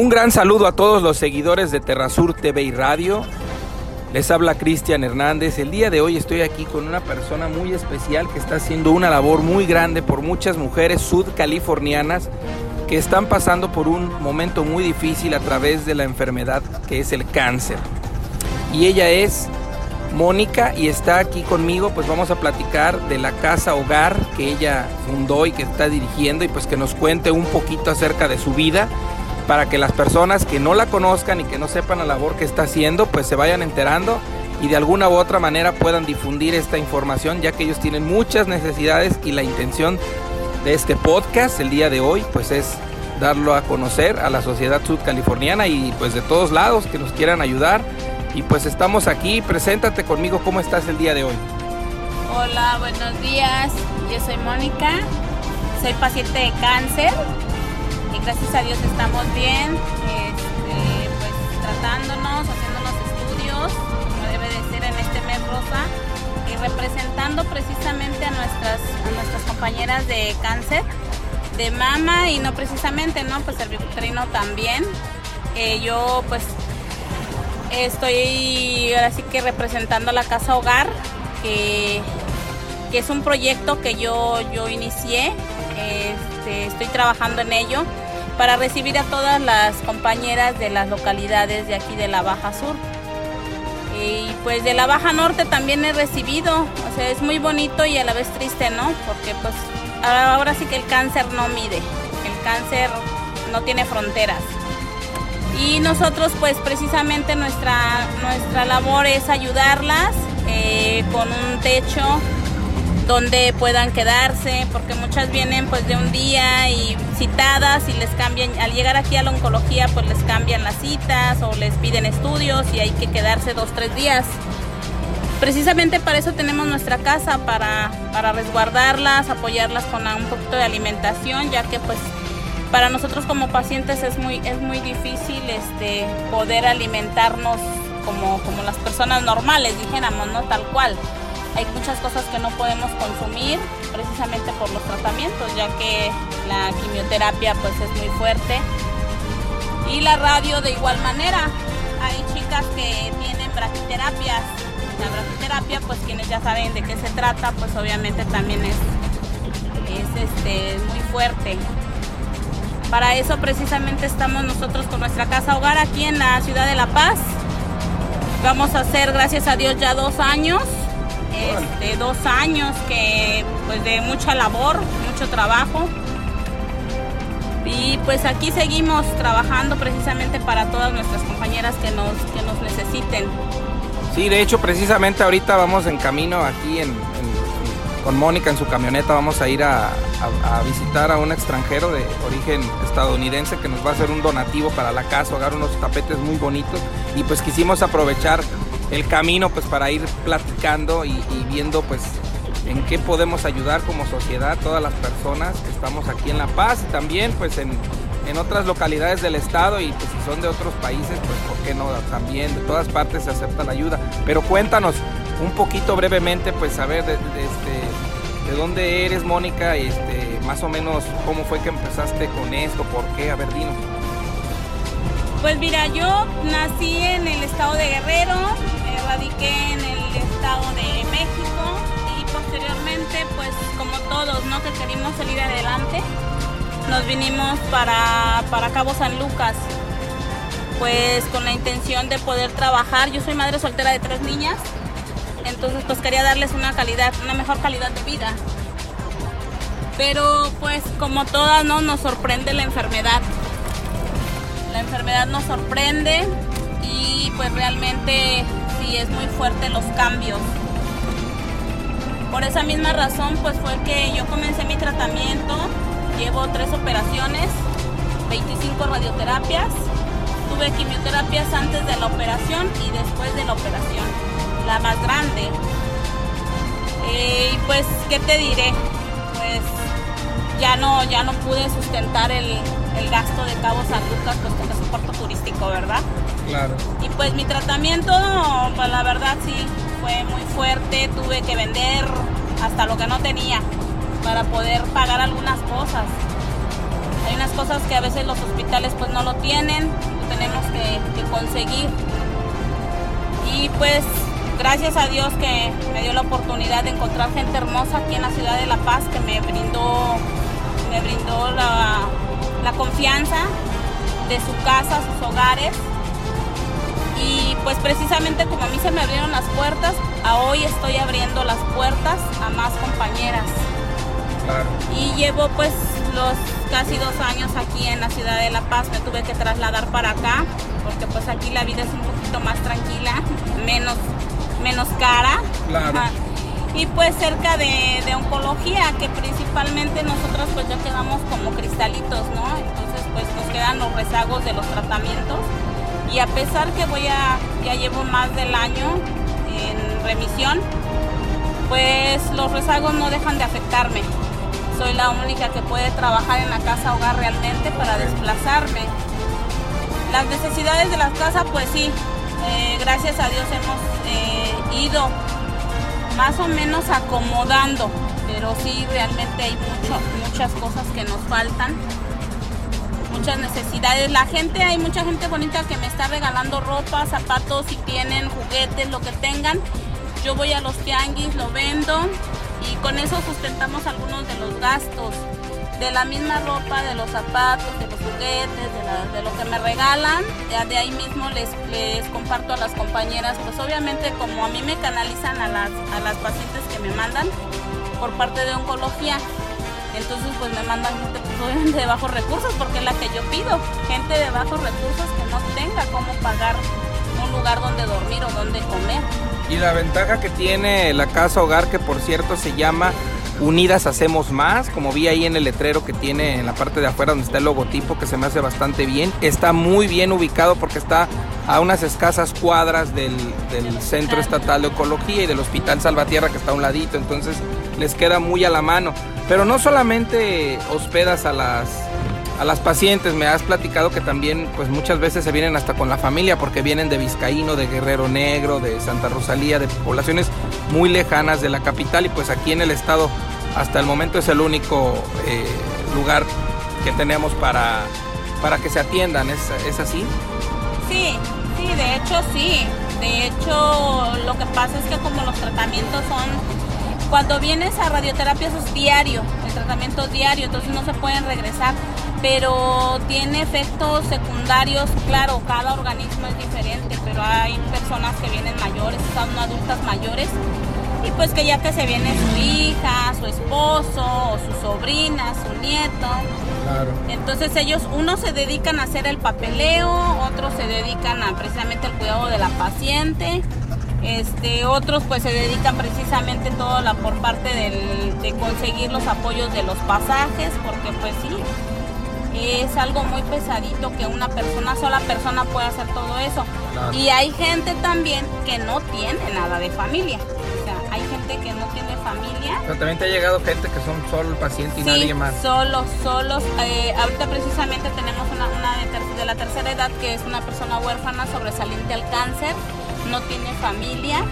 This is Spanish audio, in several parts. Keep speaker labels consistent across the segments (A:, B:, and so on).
A: Un gran saludo a todos los seguidores de Terrasur TV y Radio. Les habla Cristian Hernández. El día de hoy estoy aquí con una persona muy especial que está haciendo una labor muy grande por muchas mujeres sudcalifornianas que están pasando por un momento muy difícil a través de la enfermedad que es el cáncer. Y ella es Mónica y está aquí conmigo, pues vamos a platicar de la casa hogar que ella fundó y que está dirigiendo y pues que nos cuente un poquito acerca de su vida para que las personas que no la conozcan y que no sepan la labor que está haciendo, pues se vayan enterando y de alguna u otra manera puedan difundir esta información, ya que ellos tienen muchas necesidades y la intención de este podcast el día de hoy, pues es darlo a conocer a la sociedad sudcaliforniana y pues de todos lados que nos quieran ayudar. Y pues estamos aquí, preséntate conmigo, ¿cómo estás el día de hoy?
B: Hola, buenos días, yo soy Mónica, soy paciente de cáncer y gracias a Dios estamos bien, este, pues tratándonos, haciendo los estudios, como debe de ser en este mes rosa, y representando precisamente a nuestras, a nuestras compañeras de cáncer, de mama y no precisamente, ¿no? Pues el cervicuterino también. Eh, yo pues estoy ahora sí que representando la casa hogar, que, que es un proyecto que yo, yo inicié. Este, estoy trabajando en ello para recibir a todas las compañeras de las localidades de aquí de la Baja Sur. Y pues de la Baja Norte también he recibido, o sea, es muy bonito y a la vez triste, ¿no? Porque pues ahora sí que el cáncer no mide, el cáncer no tiene fronteras. Y nosotros pues precisamente nuestra, nuestra labor es ayudarlas eh, con un techo, donde puedan quedarse, porque muchas vienen pues de un día y citadas y les cambian, al llegar aquí a la oncología pues les cambian las citas o les piden estudios y hay que quedarse dos, tres días. Precisamente para eso tenemos nuestra casa, para, para resguardarlas, apoyarlas con un poquito de alimentación, ya que pues para nosotros como pacientes es muy, es muy difícil este, poder alimentarnos como, como las personas normales, dijéramos, ¿no? Tal cual. Hay muchas cosas que no podemos consumir precisamente por los tratamientos, ya que la quimioterapia pues es muy fuerte. Y la radio de igual manera. Hay chicas que tienen braquiterapias. La braquiterapia, pues quienes ya saben de qué se trata, pues obviamente también es, es este, muy fuerte. Para eso precisamente estamos nosotros con nuestra casa hogar aquí en la ciudad de La Paz. Vamos a hacer, gracias a Dios, ya dos años este, dos años que pues de mucha labor, mucho trabajo. Y pues aquí seguimos trabajando precisamente para todas nuestras compañeras que nos, que nos necesiten.
A: Sí, de hecho precisamente ahorita vamos en camino aquí en, con Mónica en su camioneta, vamos a ir a, a, visitar a un extranjero de origen estadounidense que nos va a hacer un donativo para la casa, hogar unos tapetes muy bonitos y pues quisimos aprovechar el camino pues para ir platicando y, viendo pues en qué podemos ayudar como sociedad todas las personas que estamos aquí en La Paz y también pues en, otras localidades del estado y pues si son de otros países pues por qué no también de todas partes se acepta la ayuda. Pero cuéntanos un poquito brevemente pues saber de, este, de dónde eres Mónica este más o menos cómo fue que empezaste con esto por qué a ver dinos.
B: Pues mira yo nací en el estado de Guerrero radiqué en el Estado de México y posteriormente, pues como todos, ¿no? Que queríamos salir adelante, nos vinimos para, para Cabo San Lucas, pues con la intención de poder trabajar. Yo soy madre soltera de tres niñas, entonces pues quería darles una calidad, una mejor calidad de vida. Pero pues como todas, ¿no? Nos sorprende la enfermedad. La enfermedad nos sorprende y pues realmente es muy fuerte los cambios. Por esa misma razón, pues fue que yo comencé mi tratamiento, llevo tres operaciones, 25 radioterapias, tuve quimioterapias antes de la operación y después de la operación, la más grande. Eh, y pues, ¿qué te diré? Pues ya no, ya no pude sustentar el, el gasto de Cabo San Lucas, pues puerto turístico, ¿verdad?
A: Claro.
B: Y pues mi tratamiento, pues la verdad sí, fue muy fuerte, tuve que vender hasta lo que no tenía para poder pagar algunas cosas. Hay unas cosas que a veces los hospitales pues no lo tienen, lo tenemos que, que conseguir. Y pues gracias a Dios que me dio la oportunidad de encontrar gente hermosa aquí en la ciudad de La Paz que me brindó, me brindó la, la confianza de su casa, sus hogares. Y pues precisamente como a mí se me abrieron las puertas, a hoy estoy abriendo las puertas a más compañeras. Y llevo pues los casi dos años aquí en la ciudad de La Paz, me tuve que trasladar para acá, porque pues aquí la vida es un poquito más tranquila, menos, menos cara. Y pues cerca de, de, oncología, que principalmente nosotros pues ya quedamos como cristalitos, ¿no? Entonces pues nos quedan los rezagos de los tratamientos. Y a pesar que voy a, ya llevo más del año en remisión, pues los rezagos no dejan de afectarme soy la única que puede trabajar en la casa hogar realmente para desplazarme. Las necesidades de la casa, pues sí, eh, gracias a Dios hemos eh, ido más o menos acomodando, pero sí realmente hay mucho, muchas cosas que nos faltan, muchas necesidades. La gente, hay mucha gente bonita que me está regalando ropa, zapatos, si tienen juguetes, lo que tengan. Yo voy a los tianguis, lo vendo, y con eso sustentamos algunos de los gastos de la misma ropa, de los zapatos, de los juguetes, de, lo que me regalan. Ya de ahí mismo les, les, comparto a las compañeras, pues obviamente como a mí me canalizan a las, a las pacientes que me mandan por parte de oncología. Entonces pues me mandan gente pues, de bajos recursos porque es la que yo pido, gente de bajos recursos que no tenga cómo pagar un lugar donde dormir o donde comer.
A: Y la ventaja que tiene la casa hogar, que por cierto se llama Unidas Hacemos Más, como vi ahí en el letrero que tiene en la parte de afuera donde está el logotipo, que se me hace bastante bien. Está muy bien ubicado porque está a unas escasas cuadras del, del Centro Estatal de Ecología y del Hospital Salvatierra que está a un ladito, entonces les queda muy a la mano. Pero no solamente hospedas a las a las pacientes. Me has platicado que también pues muchas veces se vienen hasta con la familia porque vienen de Vizcaíno, de Guerrero Negro, de Santa Rosalía, de poblaciones muy lejanas de la capital y pues aquí en el estado hasta el momento es el único eh, lugar que tenemos para, para que se atiendan. ¿Es, ¿Es así?
B: Sí, sí, de hecho sí. De hecho lo que pasa es que como los tratamientos son cuando vienes a radioterapia es diario, el tratamiento diario, entonces no se pueden regresar pero tiene efectos secundarios, claro, cada organismo es diferente, pero hay personas que vienen mayores, son adultas mayores, y pues que ya que se viene su hija, su esposo, o su sobrina, su nieto. Claro. Entonces ellos, unos se dedican a hacer el papeleo, otros se dedican a precisamente al cuidado de la paciente. Este, otros pues se dedican precisamente todo la, por parte de conseguir los apoyos de los pasajes, porque pues sí, es algo muy pesadito que una persona, sola persona puede hacer todo eso. Y hay gente también que no tiene nada de familia. Hay gente que no tiene familia.
A: Pero también te ha llegado gente que son solo el paciente y nadie más.
B: Solos, solos. Eh, ahorita precisamente tenemos una, de, de la tercera edad que es una persona huérfana sobresaliente al cáncer, no tiene familia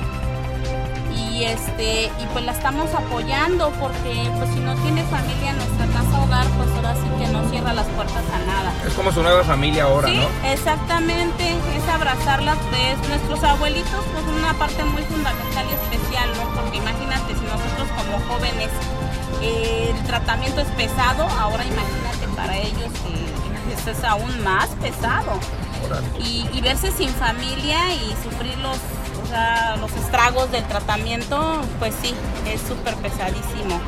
B: y este y pues la estamos apoyando porque pues si no tiene familia en nuestra casa hogar pues ahora sí que no cierra las puertas a nada.
A: Es como su nueva familia ahora
B: sí, exactamente es abrazarlas de nuestros abuelitos pues una parte muy fundamental y especial no porque imagínate si nosotros como jóvenes eh, el tratamiento es pesado ahora imagínate para ellos que esto es aún más pesado. Y, y verse sin familia y sufrir los los estragos del tratamiento, pues sí, es súper pesadísimo.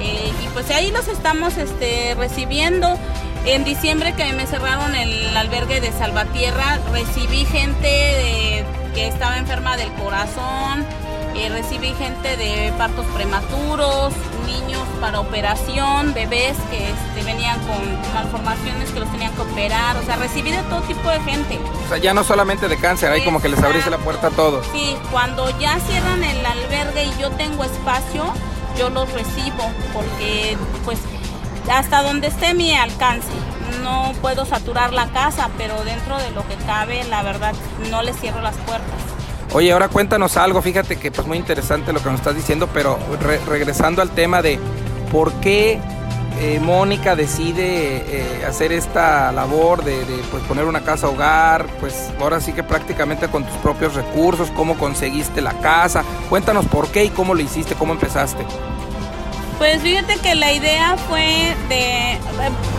B: Eh, y pues ahí los estamos este, recibiendo. En diciembre que me cerraron el albergue de Salvatierra, recibí gente que estaba enferma del corazón, eh, recibí gente de partos prematuros, niños para operación, bebés que este, venían con malformaciones que los tenían que operar, o sea, recibí de todo tipo de gente.
A: O sea, ya no solamente de cáncer, ahí como que les abriste la puerta a todos.
B: Sí, cuando ya cierran el albergue y yo tengo espacio, yo los recibo, porque pues hasta donde esté mi alcance. No puedo saturar la casa, pero dentro de lo que cabe, la verdad, no les cierro las puertas.
A: Oye, ahora cuéntanos algo, fíjate que pues muy interesante lo que nos estás diciendo, pero regresando al tema de por qué eh, Mónica decide eh, hacer esta labor de, pues, poner una casa hogar, pues ahora sí que prácticamente con tus propios recursos, cómo conseguiste la casa, cuéntanos por qué y cómo lo hiciste, cómo empezaste.
B: Pues fíjate que la idea fue de,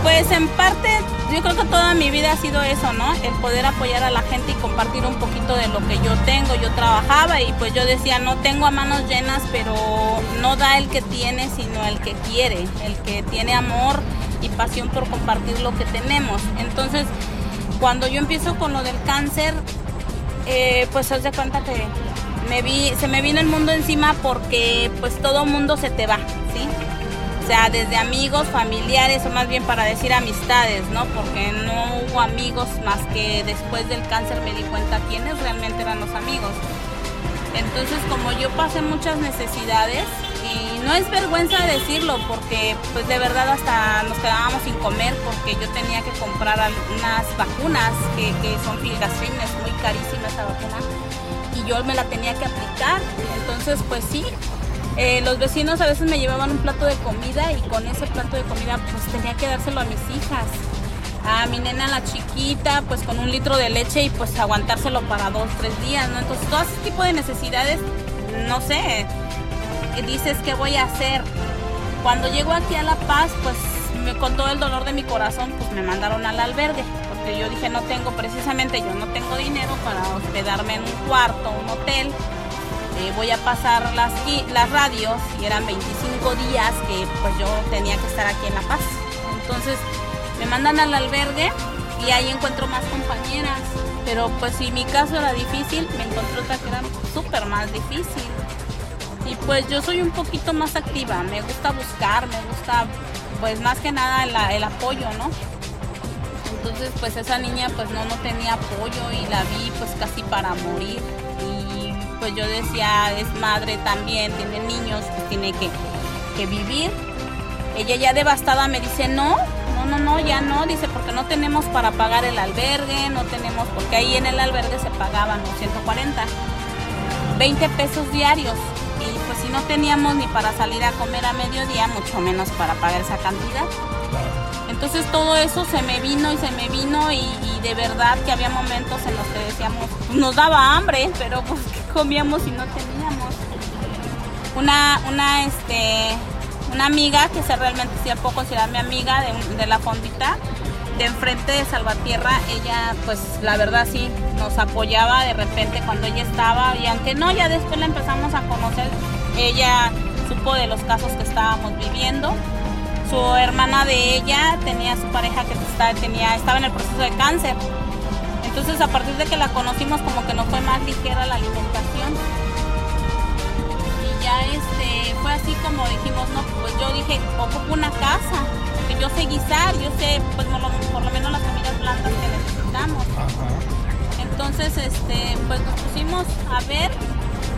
B: pues en parte, yo creo que toda mi vida ha sido eso, ¿no? El poder apoyar a la gente y compartir un poquito de lo que yo tengo. Yo trabajaba y pues yo decía, no tengo a manos llenas, pero no da el que tiene, sino el que quiere, el que tiene amor y pasión por compartir lo que tenemos. Entonces, cuando yo empiezo con lo del cáncer, eh, pues se de cuenta que me vi, se me vino el mundo encima porque pues todo mundo se te va, ¿sí? O sea, desde amigos, familiares, o más bien para decir amistades, ¿no? Porque no hubo amigos más que después del cáncer me di cuenta quiénes realmente eran los amigos. Entonces, como yo pasé muchas necesidades, y no es vergüenza decirlo, porque pues de verdad hasta nos quedábamos sin comer porque yo tenía que comprar algunas vacunas que, que son filgastrines, muy carísimas esa vacuna, y yo me la tenía que aplicar. Entonces, pues sí, eh, los vecinos a veces me llevaban un plato de comida y con ese plato de comida pues tenía que dárselo a mis hijas. A mi nena la chiquita pues con un litro de leche y pues aguantárselo para dos, tres días, ¿no? Entonces todo ese tipo de necesidades, no sé, dices qué voy a hacer. Cuando llego aquí a La Paz pues con todo el dolor de mi corazón pues me mandaron al albergue porque yo dije no tengo precisamente yo no tengo dinero para hospedarme en un cuarto, un hotel eh, voy a pasar las, las radios y eran 25 días que pues yo tenía que estar aquí en La Paz. Entonces me mandan al albergue y ahí encuentro más compañeras. Pero pues si mi caso era difícil, me encontré otra que era súper más difícil. Y pues yo soy un poquito más activa, me gusta buscar, me gusta pues más que nada el, apoyo, ¿no? Entonces pues esa niña pues no, no tenía apoyo y la vi pues casi para morir pues yo decía, es madre también, tiene niños, pues tiene que, vivir. Ella ya devastada me dice, no, no, no, no, ya no, dice, porque no tenemos para pagar el albergue, no tenemos, porque ahí en el albergue se pagaban los 140, 20 pesos diarios. Y pues si no teníamos ni para salir a comer a mediodía, mucho menos para pagar esa cantidad. Entonces todo eso se me vino y se me vino y, de verdad que había momentos en los que decíamos, nos daba hambre, pero pues ¿qué comíamos y no teníamos? Una, una, este, una amiga que se realmente sí puedo considerar mi amiga de, de la fondita, de enfrente de Salvatierra, ella pues la verdad sí nos apoyaba de repente cuando ella estaba y aunque no, ya después la empezamos a conocer, ella supo de los casos que estábamos viviendo su hermana de ella tenía su pareja que estaba, tenía, estaba en el proceso de cáncer. Entonces a partir de que la conocimos como que nos fue más ligera la alimentación. Y ya este fue así como dijimos, no, pues yo dije, ocupo una casa, porque yo sé guisar, yo sé pues por lo, menos las comidas blancas que necesitamos. Entonces este pues nos pusimos a ver,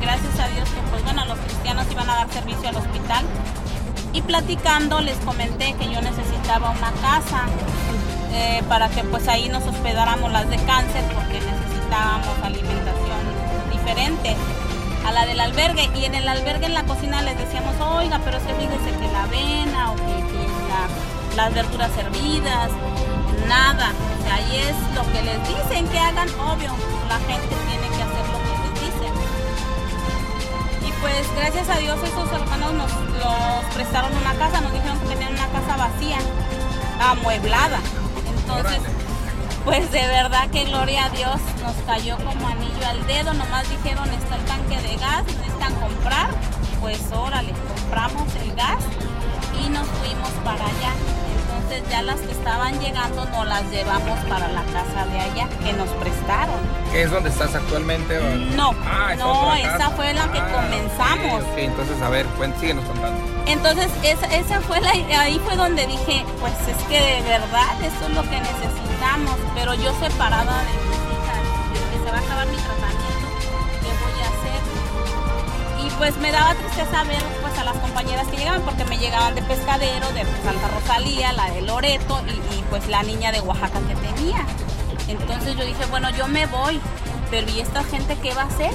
B: gracias a Dios que pues bueno los cristianos iban a dar servicio al hospital y platicando les comenté que yo necesitaba una casa eh, para que pues ahí nos hospedáramos las de cáncer porque necesitábamos alimentación diferente a la del albergue. Y en el albergue en la cocina les decíamos oiga pero es que fíjese que la avena o que, las verduras servidas nada ahí es lo que les dicen que hagan. Obvio la gente tiene pues gracias a Dios esos hermanos nos prestaron una casa, nos dijeron que tenían una casa vacía, amueblada. Entonces, pues de verdad que gloria a Dios nos cayó como anillo al dedo, nomás dijeron está el tanque de gas, necesitan comprar, pues órale, compramos el gas y nos fuimos para allá ya las que estaban llegando no las llevamos para la casa de allá que nos prestaron.
A: ¿Qué es donde estás actualmente?
B: No, ah, no, esa fue la que ah, comenzamos.
A: entonces a ver, síguenos contando.
B: Entonces esa, esa fue la, ahí fue donde dije, pues es que de verdad eso es lo que necesitamos, pero yo separada de mis hijas, que se va a acabar mi tratamiento, pues me daba tristeza ver pues a las compañeras que llegaban, porque me llegaban de pescadero, de Santa Rosalía, la de Loreto y, pues la niña de Oaxaca que tenía. Entonces yo dije, bueno, yo me voy, pero ¿y esta gente qué va a hacer?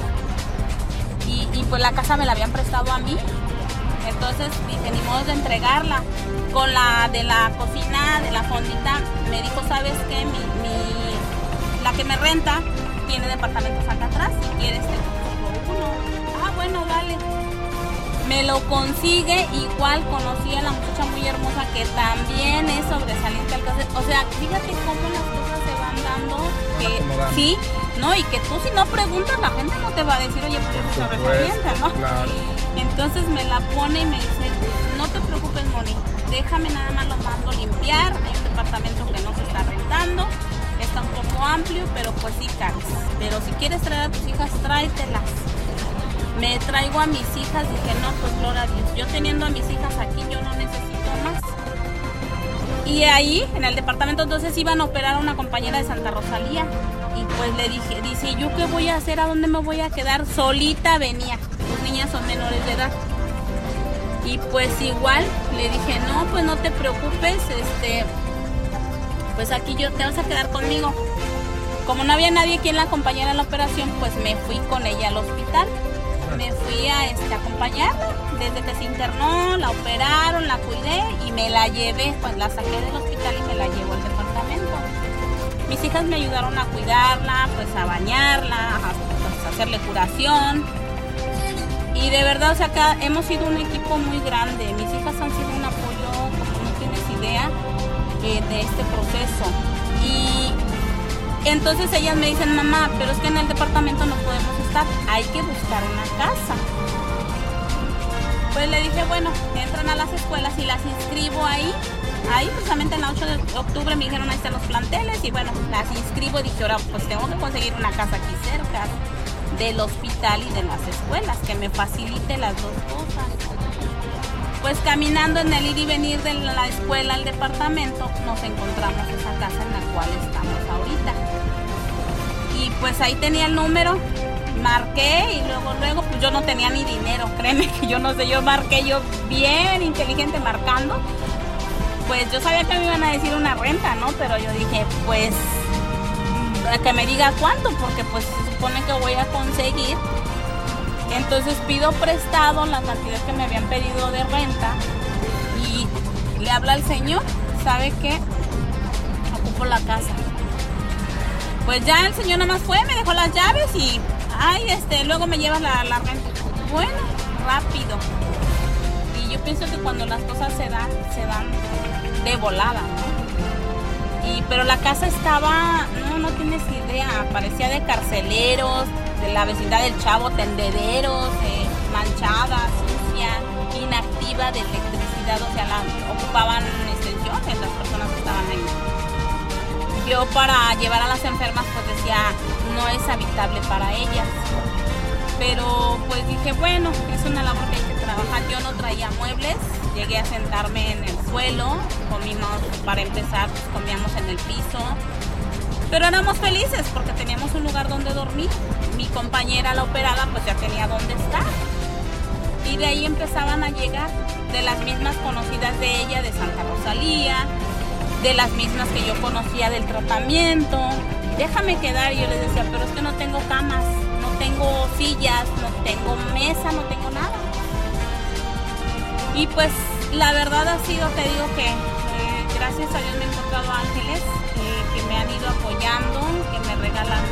B: Y, pues la casa me la habían prestado a mí. Entonces dije, ni modo de entregarla. con la de la cocina, de la fondita, me dijo, ¿sabes qué? Mi, la que me renta tiene departamentos acá atrás, si quieres te uno. Bueno, dale. Me lo consigue, igual conocí a la muchacha muy hermosa que también es sobresaliente al caso. O sea, fíjate cómo las cosas se van dando, que sí, ¿no? Y que tú si no preguntas, la gente no te va a decir, oye, ¿por qué sobresaliente, no? Entonces me la pone y me dice, no te preocupes, Moni, déjame nada más lo mando limpiar, hay un departamento que no se está rentando, está un poco amplio, pero pues sí, Carlos. Pero si quieres traer a tus hijas, tráetelas. Me traigo a mis hijas, dije, no, pues gloria a Dios. Yo teniendo a mis hijas aquí, yo no necesito más. Y ahí, en el departamento, entonces iban a operar a una compañera de Santa Rosalía. Y pues le dije, dice, ¿yo qué voy a hacer? ¿A dónde me voy a quedar? Solita venía. Las niñas son menores de edad. Y pues igual le dije, no, pues no te preocupes, este, pues aquí yo te vas a quedar conmigo. Como no había nadie quien la acompañara en la operación, pues me fui con ella al hospital. Me fui a este, acompañarla desde que se internó, la operaron, la cuidé y me la llevé, pues la saqué del hospital y me la llevo al departamento. Mis hijas me ayudaron a cuidarla, pues a bañarla, a, pues, hacerle curación y de verdad, o sea, acá hemos sido un equipo muy grande. Mis hijas han sido un apoyo, como no tienes idea, eh, de este proceso. Entonces ellas me dicen, mamá, pero es que en el departamento no podemos estar, hay que buscar una casa. Pues le dije, bueno, entran a las escuelas y las inscribo ahí. Ahí precisamente en la 8 de octubre me dijeron, ahí están los planteles y bueno, las inscribo y dije, ahora pues tengo que conseguir una casa aquí cerca del hospital y de las escuelas, que me facilite las dos cosas. Pues caminando en el ir y venir de la escuela al departamento, nos encontramos esa casa en la cual estamos ahorita. Pues ahí tenía el número, marqué y luego, luego, pues yo no tenía ni dinero, créeme que yo no sé, yo marqué yo bien inteligente marcando. Pues yo sabía que me iban a decir una renta, ¿no? Pero yo dije, pues que me diga cuánto, porque pues se supone que voy a conseguir. Entonces pido prestado la cantidad que me habían pedido de renta y le habla al señor, ¿sabe qué? Ocupo la casa. Pues ya el señor nada más fue, me dejó las llaves y, ay, este, luego me lleva la, la renta. Bueno, rápido. Y yo pienso que cuando las cosas se dan, se dan de volada, ¿no? pero la casa estaba, no, no tienes idea, parecía de carceleros, de la vecindad del Chavo, tendederos, eh, manchada, sucia, inactiva de electricidad, o sea, la, ocupaban extensiones las personas que estaban ahí. Yo para llevar a las enfermas pues decía, no es habitable para ellas. Pero pues dije, bueno, es una labor que hay que trabajar. Yo no traía muebles, llegué a sentarme en el suelo, comimos, para empezar, pues, comíamos en el piso, pero éramos felices porque teníamos un lugar donde dormir. Mi compañera, la operada, pues ya tenía donde estar. Y de ahí empezaban a llegar de las mismas conocidas de ella, de Santa Rosalía, de las mismas que yo conocía del tratamiento. Déjame quedar, y yo les decía, pero es que no tengo camas, no tengo sillas, no tengo mesa, no tengo nada. Y pues la verdad ha sido, te digo que eh, gracias a Dios me he encontrado ángeles eh, que me han ido apoyando, que me regalan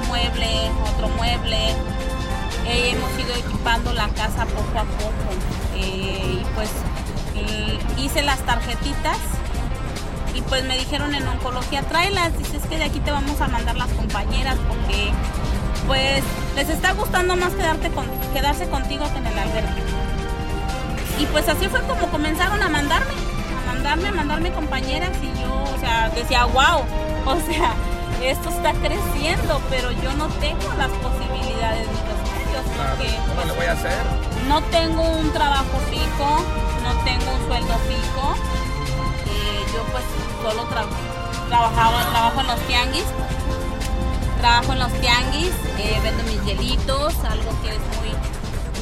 B: un mueble, otro mueble. Eh, hemos ido equipando la casa poco a poco. y pues hice las tarjetitas y pues me dijeron en oncología, tráelas, dices que de aquí te vamos a mandar las compañeras porque pues les está gustando más quedarte con, quedarse contigo que en el albergue. Y pues así fue como comenzaron a mandarme, a mandarme, a mandarme compañeras y yo, o sea, decía, wow, o sea, esto está creciendo, pero yo no tengo las posibilidades ni los medios porque
A: ¿Cómo
B: pues,
A: lo voy a hacer?
B: No tengo un trabajo fijo, no tengo un sueldo fijo. Pues solo trabajaba, trabajo en los tianguis, trabajo en los tianguis, eh, vendo mis hielitos, algo que es muy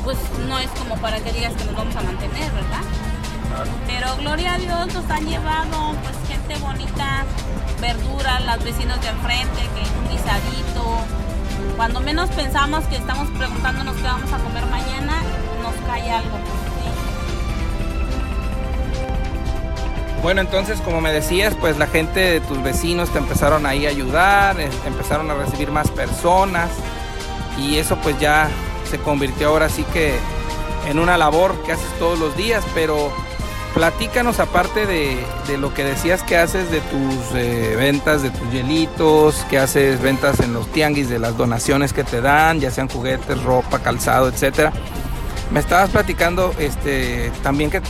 B: pues no es como para que digas que nos vamos a mantener, ¿verdad? Pero gloria a Dios nos han llevado pues gente bonita, verduras, los vecinos de enfrente, que un guisadito. Cuando menos pensamos que estamos preguntándonos qué vamos a comer mañana,
A: Bueno, entonces, como me decías, pues la gente de tus vecinos te empezaron ahí a ayudar, eh, empezaron a recibir más personas y eso pues ya se convirtió ahora sí que en una labor que haces todos los días, pero platícanos aparte de, lo que decías que haces de tus eh, ventas, de tus hielitos, que haces ventas en los tianguis, de las donaciones que te dan, ya sean juguetes, ropa, calzado, etcétera. Me estabas platicando este, también que,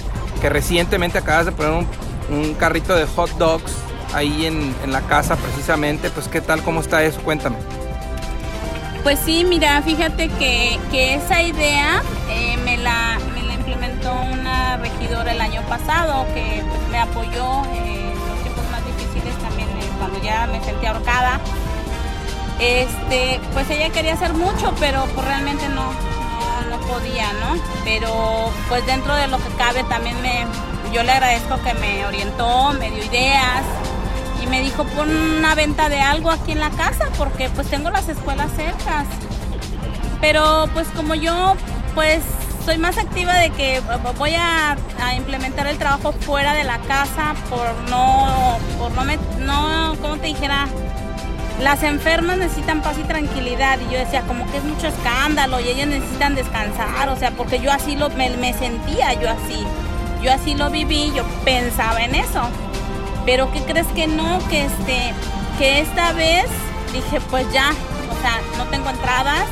A: que recientemente acabas de poner un, un carrito de hot dogs ahí en, en, la casa precisamente. Pues qué tal, cómo está eso, cuéntame.
B: Pues sí, mira, fíjate que, que esa idea eh, me, la, me, la, implementó una regidora el año pasado que pues, me apoyó en los tiempos más difíciles también, eh, cuando ya me sentí ahorcada. Este, pues ella quería hacer mucho, pero pues realmente no, no, no podía, ¿no? Pero pues dentro de lo que cabe también me, yo le agradezco que me orientó, me dio ideas y me dijo pon una venta de algo aquí en la casa porque pues tengo las escuelas cercas. Pero pues como yo pues soy más activa de que voy a, implementar el trabajo fuera de la casa por no, por no, me, no, como te dijera, las enfermas necesitan paz y tranquilidad y yo decía como que es mucho escándalo y ellas necesitan descansar, o sea, porque yo así lo, me sentía yo así. Yo así lo viví, yo pensaba en eso. Pero ¿qué crees que no? Que este, que esta vez dije, pues ya, o sea, no tengo entradas,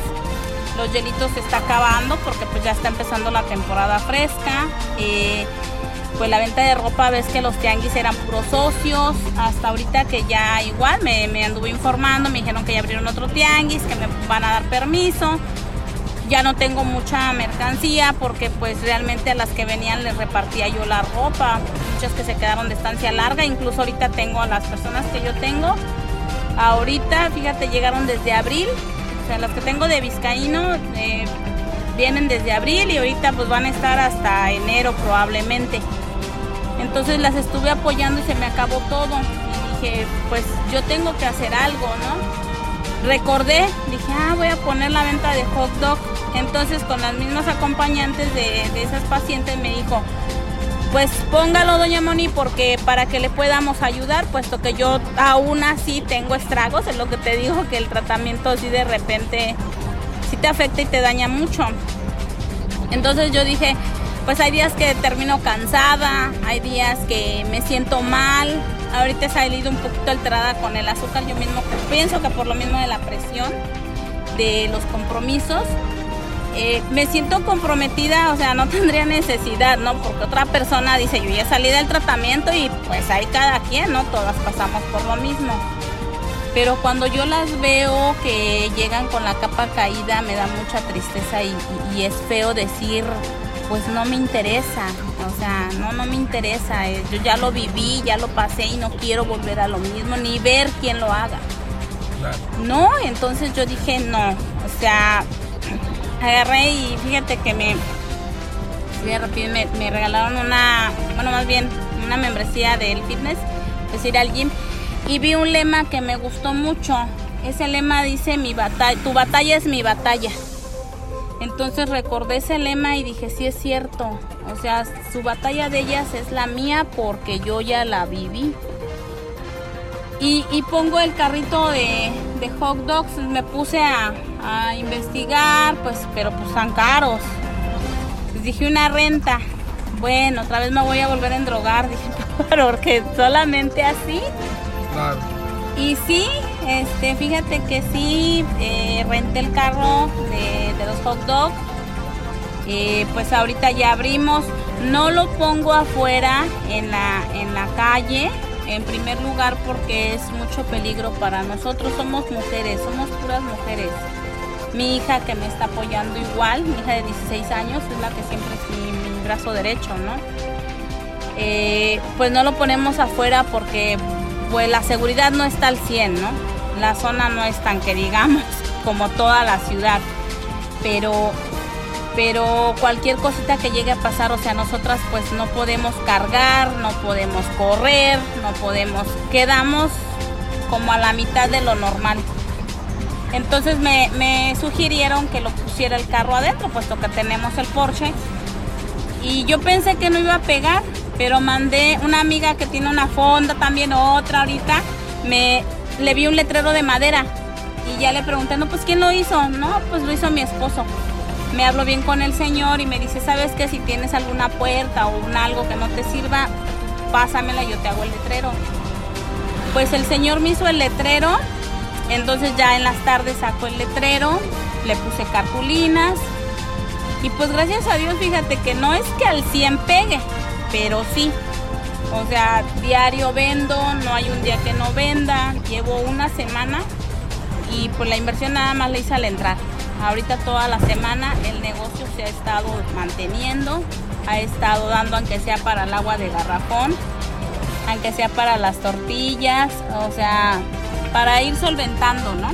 B: los hielitos se está acabando porque pues ya está empezando la temporada fresca. Eh, pues la venta de ropa, ves que los tianguis eran puros socios, hasta ahorita que ya igual me, me anduve informando, me dijeron que ya abrieron otro tianguis, que me van a dar permiso ya no tengo mucha mercancía porque pues realmente a las que venían les repartía yo la ropa, muchas que se quedaron de estancia larga, incluso ahorita tengo a las personas que yo tengo, ahorita fíjate llegaron desde abril, o sea las que tengo de Vizcaíno eh, vienen desde abril y ahorita pues van a estar hasta enero probablemente. Entonces las estuve apoyando y se me acabó todo y dije pues yo tengo que hacer algo, ¿no? recordé, dije, ah, voy a poner la venta de hot dog. Entonces con las mismas acompañantes de, esas pacientes me dijo, pues póngalo doña Moni porque para que le podamos ayudar, puesto que yo aún así tengo estragos, es lo que te digo que el tratamiento así de repente sí te afecta y te daña mucho. Entonces yo dije, pues hay días que termino cansada, hay días que me siento mal, ahorita he salido un poquito alterada con el azúcar, yo mismo pienso que por lo mismo de la presión, de los compromisos, eh, me siento comprometida, o sea, no tendría necesidad, ¿no? Porque otra persona dice, yo ya salí del tratamiento y pues hay cada quien, ¿no? Todas pasamos por lo mismo. Pero cuando yo las veo que llegan con la capa caída, me da mucha tristeza y, y, es feo decir, pues no me interesa, o sea, no, no me interesa, eh, yo ya lo viví, ya lo pasé y no quiero volver a lo mismo, ni ver quién lo haga. Claro. No, entonces yo dije no, o sea, agarré y fíjate que me, me, me regalaron una, bueno, más bien una membresía del fitness, es decir, al gym, y vi un lema que me gustó mucho. Ese lema dice, mi batalla, tu batalla es mi batalla. Entonces recordé ese lema y dije, sí es cierto. O sea, su batalla de ellas es la mía porque yo ya la viví. Y, y pongo el carrito de, de, hot dogs, me puse a, a, investigar, pues, pero pues están caros. Les dije una renta. Bueno, otra vez me voy a volver a endrogar, dije, porque solamente así. Claro. Y sí, este, fíjate que sí, eh, renté el carro de, de los hot dogs. Eh, pues ahorita ya abrimos. No lo pongo afuera en la, en la calle, en primer lugar porque es mucho peligro para nosotros. Somos mujeres, somos puras mujeres. Mi hija que me está apoyando igual, mi hija de 16 años, es la que siempre es mi, brazo derecho, ¿no? Eh, pues no lo ponemos afuera porque pues la seguridad no está al 100, ¿no? La zona no es tan que digamos como toda la ciudad, pero pero cualquier cosita que llegue a pasar, o sea, nosotras pues no podemos cargar, no podemos correr, no podemos, quedamos como a la mitad de lo normal. Entonces me, me sugirieron que lo pusiera el carro adentro, puesto que tenemos el Porsche. Y yo pensé que no iba a pegar, Pero mandé una amiga que tiene una fonda, también otra ahorita, me le vi un letrero de madera y ya le pregunté, no, pues ¿quién lo hizo? No, pues lo hizo mi esposo. Me hablo bien con el señor y me dice, ¿sabes qué? Si tienes alguna puerta o un algo que no te sirva, pásamela yo te hago el letrero. Pues el señor me hizo el letrero, entonces ya en las tardes sacó el letrero, le puse cartulinas y pues gracias a Dios fíjate que no es que al 100 pegue, pero sí. O sea, diario vendo, no hay un día que no venda, llevo una semana y pues la inversión nada más la hice al entrar. Ahorita toda la semana el negocio se ha estado manteniendo, ha estado dando aunque sea para el agua de garrafón, aunque sea para las tortillas, o sea, para ir solventando, ¿no?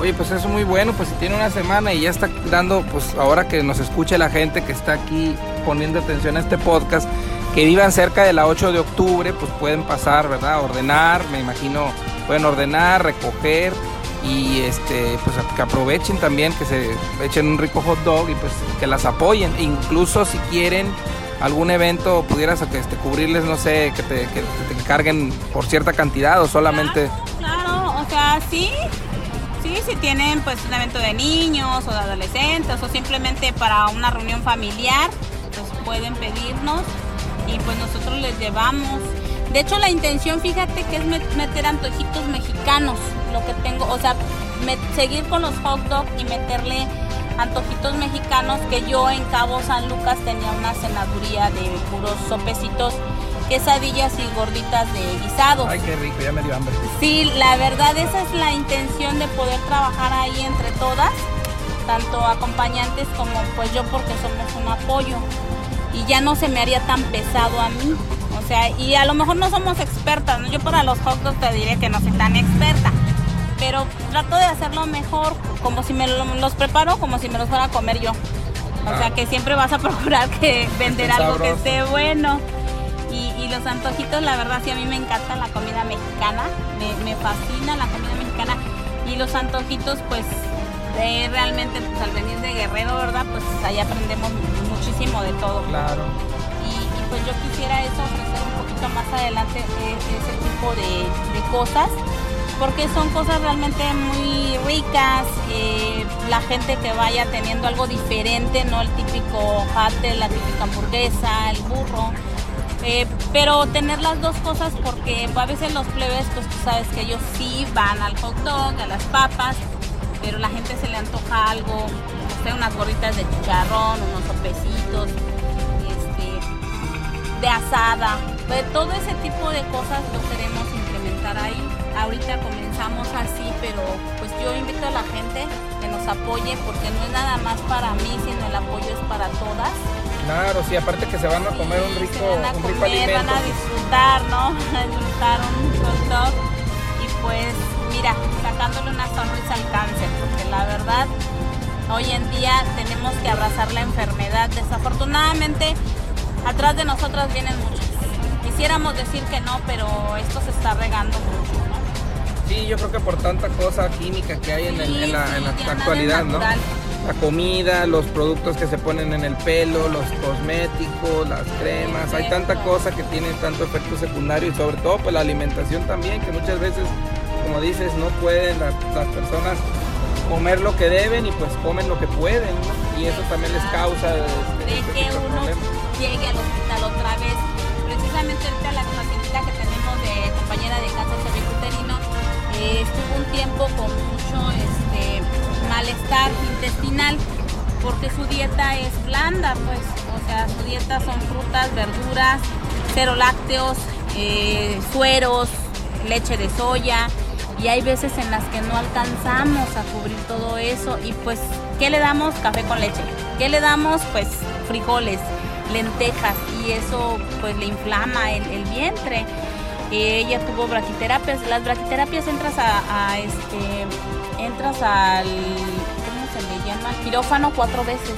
A: Oye, pues eso es muy bueno, pues si tiene una semana y ya está dando, pues ahora que nos escuche la gente que está aquí poniendo atención a este podcast, que vivan cerca de la 8 de octubre, pues pueden pasar, ¿verdad? Ordenar, me imagino, pueden ordenar, recoger y este pues que aprovechen también que se echen un rico hot dog y pues que las apoyen. Incluso si quieren algún evento pudieras este, cubrirles no sé que te, que te encarguen por cierta cantidad o solamente
B: claro, claro o sea sí sí si tienen pues un evento de niños o de adolescentes o simplemente para una reunión familiar pues pueden pedirnos y pues nosotros les llevamos de hecho, la intención, fíjate, que es meter antojitos mexicanos, lo que tengo, o sea, seguir con los hot dogs y meterle antojitos mexicanos que yo en Cabo San Lucas tenía una cenaduría de puros sopecitos, quesadillas y gorditas de guisados.
A: Ay, qué rico, ya me dio hambre.
B: Sí, la verdad esa es la intención de poder trabajar ahí entre todas, tanto acompañantes como pues yo porque somos un apoyo y ya no se me haría tan pesado a mí. O sea, y a lo mejor no somos expertas, ¿no? yo para los hot dogs te diré que no soy tan experta, pero trato de hacerlo mejor, como si me los preparo, como si me los fuera a comer yo. O sea, ah. que siempre vas a procurar que vender algo que esté bueno. Y, los antojitos, la verdad, sí, a mí me encanta la comida mexicana, me, fascina la comida mexicana. Y los antojitos, pues, realmente, pues, al venir de Guerrero, ¿verdad? Pues ahí aprendemos muchísimo de todo.
A: Claro
B: pues yo quisiera eso ofrecer un poquito más adelante e, ese tipo de, cosas porque son cosas realmente muy ricas, eh, la gente que vaya teniendo algo diferente, no el típico jate, la típica hamburguesa, el burro, eh, pero tener las dos cosas porque a veces los plebes, pues tú sabes que ellos sí van al hot dog, a las papas, pero la gente se le antoja algo, unas gorritas de chicharrón, unos sopecitos, de asada, de todo ese tipo de cosas lo queremos implementar ahí. Ahorita comenzamos así, pero pues yo invito a la gente que nos apoye porque no es nada más para mí, sino el apoyo es para todas.
A: Claro, sí, aparte que se van a comer un rico,
B: van a
A: un
B: rico alimento. Van a disfrutar, ¿no? A disfrutar un hot dog y pues mira, sacándole una sonrisa al cáncer, porque la verdad hoy en día tenemos que abrazar la enfermedad. Desafortunadamente atrás de nosotras vienen muchos. Quisiéramos decir que no, pero esto se está regando mucho.
A: Sí, yo creo que por tanta cosa química que hay en, la, actualidad, ¿no? La comida, los productos que se ponen en el pelo, los cosméticos, las cremas, hay tanta cosa que tiene tanto efecto secundario y sobre todo pues la alimentación también, que muchas veces, como dices, no pueden las, personas comer lo que deben y pues comen lo que pueden, Y eso también les causa
B: este, este problemas llegue al hospital otra vez. Precisamente ahorita la pacientita que tenemos de compañera de cáncer cervicuterino eh, estuvo un tiempo con mucho este, malestar intestinal porque su dieta es blanda, pues, o sea, su dieta son frutas, verduras, cero lácteos, eh, sueros, leche de soya, y hay veces en las que no alcanzamos a cubrir todo eso y pues, ¿qué le damos? Café con leche. ¿Qué le damos? Pues frijoles lentejas y eso pues le inflama el, vientre. ella tuvo braquiterapias. Las braquiterapias entras a, este entras al ¿cómo se le llama? quirófano cuatro veces.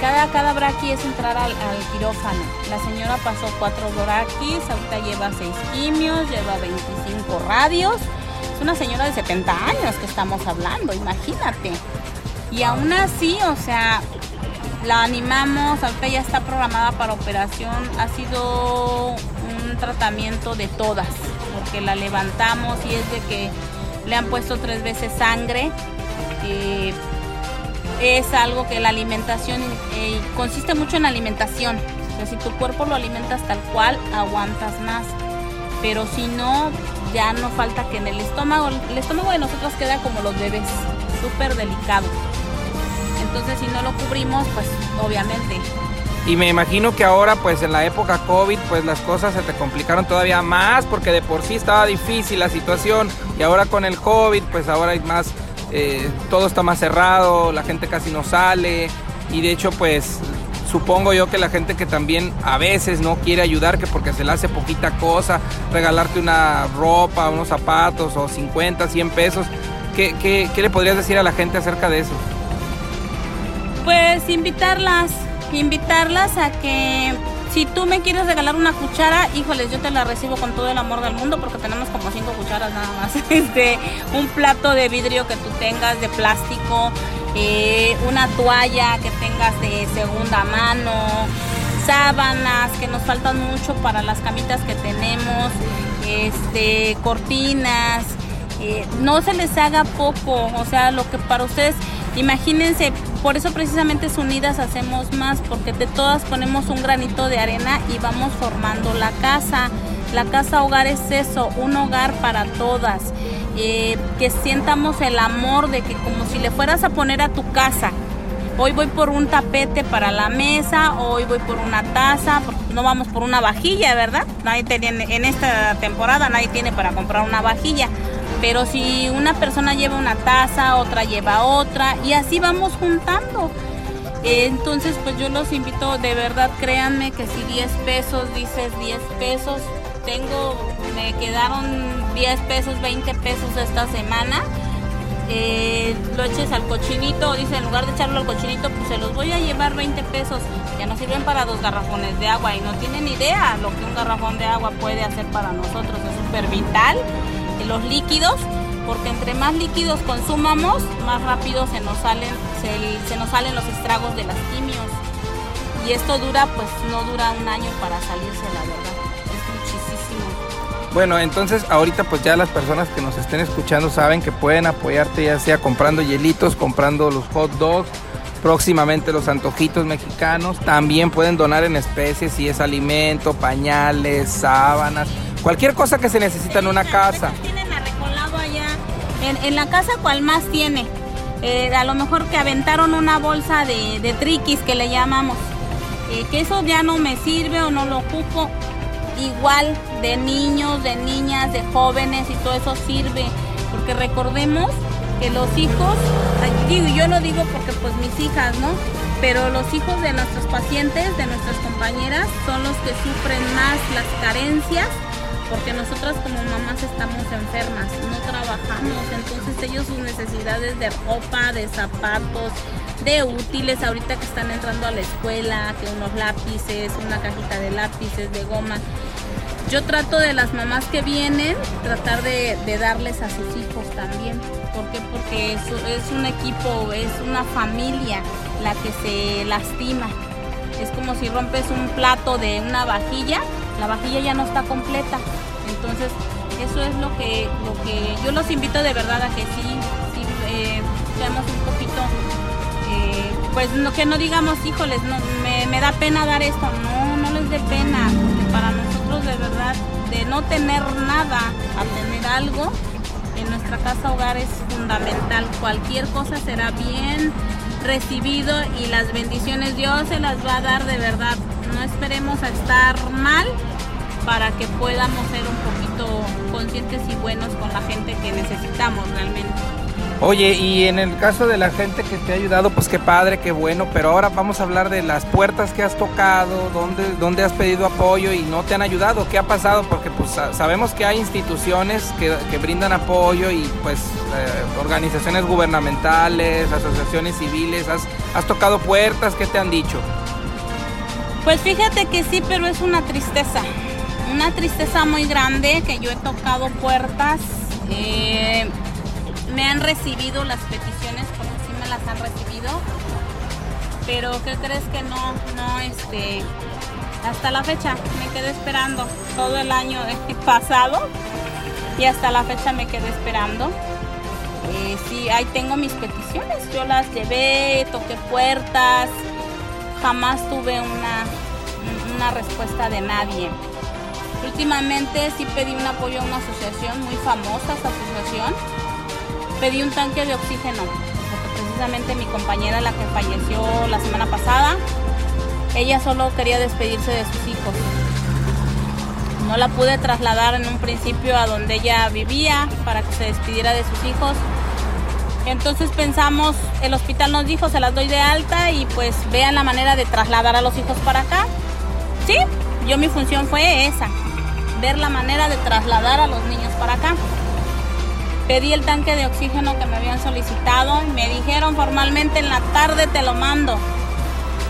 B: Cada, cada braqui es entrar al, quirófano. La señora pasó cuatro braquis, ahorita lleva seis quimios, lleva 25 radios. Es una señora de 70 años que estamos hablando, imagínate. Y aún así, o sea, la animamos, ahorita ya está programada para operación, ha sido un tratamiento de todas, porque la levantamos y es de que le han puesto tres veces sangre. Eh, es algo que la alimentación eh, consiste mucho en alimentación. si tu cuerpo lo alimentas tal cual, aguantas más. Pero si no, ya no falta que en el estómago, el estómago de nosotros queda como los bebés, súper delicado. Entonces si no lo cubrimos, pues obviamente.
A: Y me imagino que ahora, pues en la época COVID, pues las cosas se te complicaron todavía más porque de por sí estaba difícil la situación y ahora con el COVID, pues ahora hay más, eh, todo está más cerrado, la gente casi no sale y de hecho, pues supongo yo que la gente que también a veces no quiere ayudar, que porque se le hace poquita cosa, regalarte una ropa, unos zapatos o 50, 100 pesos, ¿qué, qué le podrías decir a la gente acerca de eso?
B: Pues invitarlas, invitarlas a que si tú me quieres regalar una cuchara, híjoles, yo te la recibo con todo el amor del mundo porque tenemos como cinco cucharas nada más. Este, un plato de vidrio que tú tengas de plástico, eh, una toalla que tengas de segunda mano, sábanas que nos faltan mucho para las camitas que tenemos, este, cortinas. Eh, no se les haga poco, o sea, lo que para ustedes, imagínense, por eso precisamente Unidas hacemos más, porque de todas ponemos un granito de arena y vamos formando la casa. La casa hogar es eso, un hogar para todas. Eh, que sientamos el amor de que como si le fueras a poner a tu casa. Hoy voy por un tapete para la mesa, hoy voy por una taza, no vamos por una vajilla, ¿verdad? Nadie tiene, en esta temporada nadie tiene para comprar una vajilla pero si una persona lleva una taza, otra lleva otra y así vamos juntando. Entonces, pues yo los invito, de verdad, créanme que si 10 pesos dices 10 pesos, tengo, me quedaron 10 pesos, 20 pesos esta semana. Eh, lo eches al cochinito, dice, en lugar de echarlo al cochinito, pues se los voy a llevar 20 pesos. Ya nos sirven para dos garrafones de agua y no tienen idea lo que un garrafón de agua puede hacer para nosotros. Es súper vital los líquidos, porque entre más líquidos consumamos, más rápido se nos salen, se, nos salen los estragos de las quimios. Y esto dura, pues no dura un año para salirse, la verdad. Es muchísimo.
A: Bueno, entonces ahorita pues ya las personas que nos estén escuchando saben que pueden apoyarte ya sea comprando hielitos, comprando los hot dogs, próximamente los antojitos mexicanos. También pueden donar en especies si es alimento, pañales, sábanas, cualquier cosa que se necesita en una casa.
B: Tienen arrecolado allá. En, la casa, ¿cuál más tiene? Eh, a lo mejor que aventaron una bolsa de, de triquis que le llamamos. Eh, que eso ya no me sirve o no lo ocupo. Igual de niños, de niñas, de jóvenes y todo eso sirve. Porque recordemos que los hijos, digo, yo lo digo porque pues mis hijas, ¿no? Pero los hijos de nuestros pacientes, de nuestras compañeras, son los que sufren más las carencias porque nosotras como mamás estamos enfermas, no trabajamos, entonces ellos sus necesidades de ropa, de zapatos, de útiles, ahorita que están entrando a la escuela, que unos lápices, una cajita de lápices, de goma. Yo trato de las mamás que vienen, tratar de, darles a sus hijos también. ¿Por qué? Porque es, es un equipo, es una familia la que se lastima. Es como si rompes un plato de una vajilla, la vajilla ya no está completa. Entonces, eso es lo que, lo que yo los invito de verdad a que sí, sí eh, seamos un poquito, eh, pues que no digamos, híjoles, no, me, me, da pena dar esto. No, no les dé pena, porque para nosotros de verdad, de no tener nada a tener algo, en nuestra casa hogar es fundamental. Cualquier cosa será bien recibido y las bendiciones Dios se las va a dar de verdad. No esperemos a estar mal para que podamos ser un poquito conscientes y buenos con la gente que necesitamos realmente.
A: Oye, y en el caso de la gente que te ha ayudado, pues qué padre, qué bueno, pero ahora vamos a hablar de las puertas que has tocado, dónde, dónde has pedido apoyo y no te han ayudado, qué ha pasado, porque pues sabemos que hay instituciones que, brindan apoyo y pues eh, organizaciones gubernamentales, asociaciones civiles, has, has tocado puertas, ¿qué te han dicho?
B: Pues fíjate que sí, pero es una tristeza una tristeza muy grande que yo he tocado puertas. Eh, me han recibido las peticiones, porque sí me las han recibido. Pero ¿qué crees que no, no, este, hasta la fecha me quedé esperando todo el año pasado y hasta la fecha me quedé esperando. Eh, sí, ahí tengo mis peticiones, yo las llevé, toqué puertas, jamás tuve una, una respuesta de nadie. Últimamente sí pedí un apoyo a una asociación muy famosa, esta asociación. Pedí un tanque de oxígeno, porque precisamente mi compañera, la que falleció la semana pasada, ella solo quería despedirse de sus hijos. No la pude trasladar en un principio a donde ella vivía para que se despidiera de sus hijos. Entonces pensamos, el hospital nos dijo, se las doy de alta y pues vean la manera de trasladar a los hijos para acá. Sí, yo mi función fue esa, ver la manera de trasladar a los niños para acá. Pedí el tanque de oxígeno que me habían solicitado y me dijeron formalmente en la tarde te lo mando.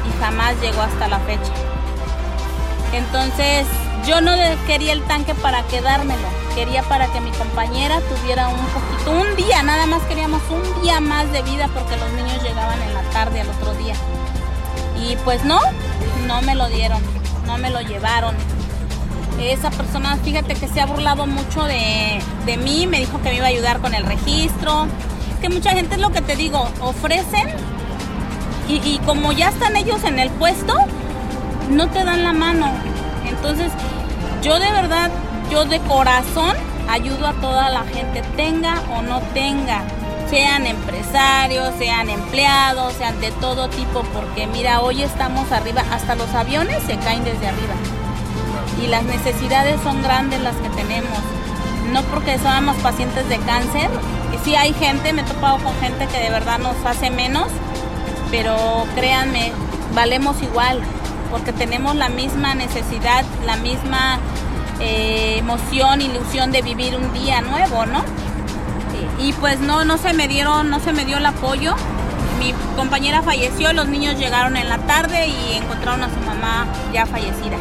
B: Y jamás llegó hasta la fecha. Entonces yo no quería el tanque para quedármelo, quería para que mi compañera tuviera un poquito, un día, nada más queríamos un día más de vida porque los niños llegaban en la tarde al otro día. Y pues no, no me lo dieron, no me lo llevaron. Esa persona, fíjate que se ha burlado mucho de, de mí, me dijo que me iba a ayudar con el registro. Que mucha gente es lo que te digo, ofrecen y, y como ya están ellos en el puesto, no te dan la mano. Entonces, yo de verdad, yo de corazón ayudo a toda la gente, tenga o no tenga, sean empresarios, sean empleados, sean de todo tipo, porque mira, hoy estamos arriba, hasta los aviones se caen desde arriba. Y las necesidades son grandes las que tenemos. No porque somos pacientes de cáncer, sí hay gente, me he topado con gente que de verdad nos hace menos, pero créanme, valemos igual, porque tenemos la misma necesidad, la misma eh, emoción, ilusión de vivir un día nuevo, ¿no? Y pues no, no se me dieron, no se me dio el apoyo. Mi compañera falleció, los niños llegaron en la tarde y encontraron a su mamá ya fallecida.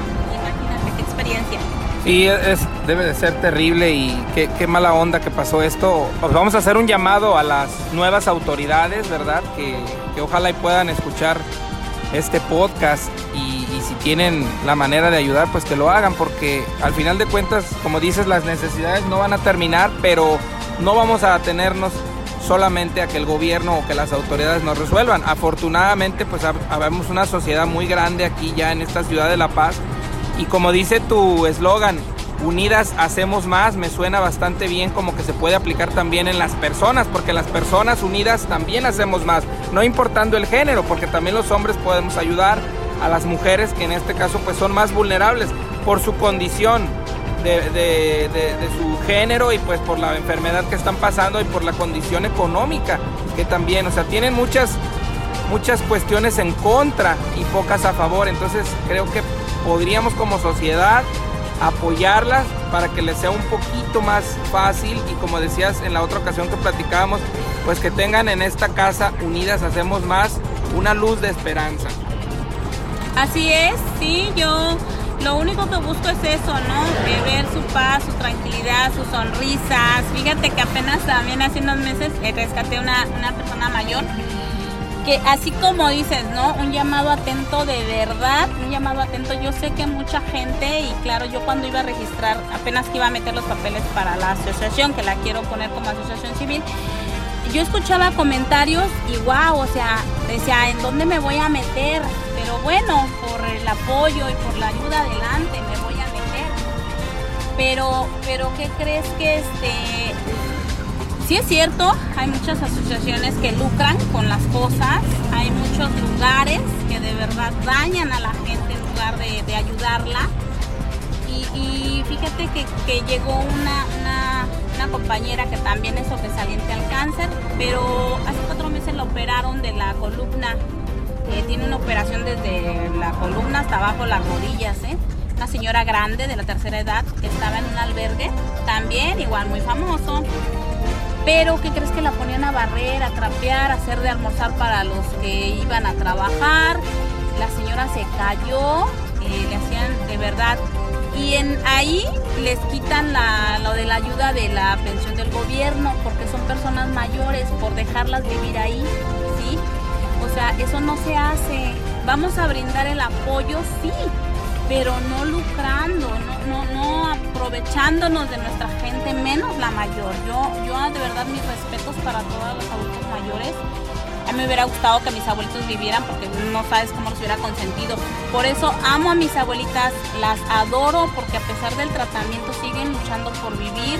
B: Experiencia.
A: Sí, es, debe de ser terrible y qué, mala onda que pasó esto. Pues vamos a hacer un llamado a las nuevas autoridades, ¿verdad? Que, ojalá y puedan escuchar este podcast y, si tienen la manera de ayudar, pues que lo hagan, porque al final de cuentas, como dices, las necesidades no van a terminar, pero no vamos a atenernos solamente a que el gobierno o que las autoridades nos resuelvan. Afortunadamente, pues habemos una sociedad muy grande aquí ya en esta ciudad de La Paz y como dice tu eslogan, unidas hacemos más, me suena bastante bien como que se puede aplicar también en las personas, porque las personas unidas también hacemos más, no importando el género, porque también los hombres podemos ayudar a las mujeres que en este caso pues son más vulnerables por su condición de, su género y pues por la enfermedad que están pasando y por la condición económica que también, o sea, tienen muchas, muchas cuestiones en contra y pocas a favor, entonces creo que podríamos como sociedad apoyarlas para que les sea un poquito más fácil y como decías en la otra ocasión que platicábamos, pues que tengan en esta casa unidas hacemos más una luz de esperanza.
B: Así es, sí, yo lo único que busco es eso, ¿no? ver su paz, su tranquilidad, sus sonrisas. Fíjate que apenas también hace unos meses rescaté una, una persona mayor que así como dices, ¿no? Un llamado atento de verdad, un llamado atento. Yo sé que mucha gente, y claro, yo cuando iba a registrar, apenas que iba a meter los papeles para la asociación, que la quiero poner como asociación civil, yo escuchaba comentarios y wow, o sea, decía, ¿en dónde me voy a meter? Pero bueno, por el apoyo y por la ayuda adelante me voy a meter. Pero, pero ¿qué crees que este Sí es cierto, hay muchas asociaciones que lucran con las cosas, hay muchos lugares que de verdad dañan a la gente en lugar de, ayudarla. Y, fíjate que, llegó una, compañera que también es sobresaliente al cáncer, pero hace cuatro meses la operaron de la columna. Eh, tiene una operación desde la columna hasta abajo las rodillas, ¿eh? una señora grande de la tercera edad que estaba en un albergue, también igual muy famoso, pero ¿qué crees que la ponían a barrer, a trapear, a hacer de almorzar para los que iban a trabajar? La señora se cayó, eh, le hacían de verdad. Y en ahí les quitan la, lo de la ayuda de la pensión del gobierno porque son personas mayores por dejarlas vivir ahí, ¿sí? O sea, eso no se hace. Vamos a brindar el apoyo, sí, pero no lucrando, no, no, no aprovechándonos de nuestra gente, menos la mayor. Yo, yo de verdad mis respetos para todos los adultos mayores. A mí me hubiera gustado que mis abuelitos vivieran porque no sabes cómo los hubiera consentido. Por eso amo a mis abuelitas, las adoro porque a pesar del tratamiento siguen luchando por vivir.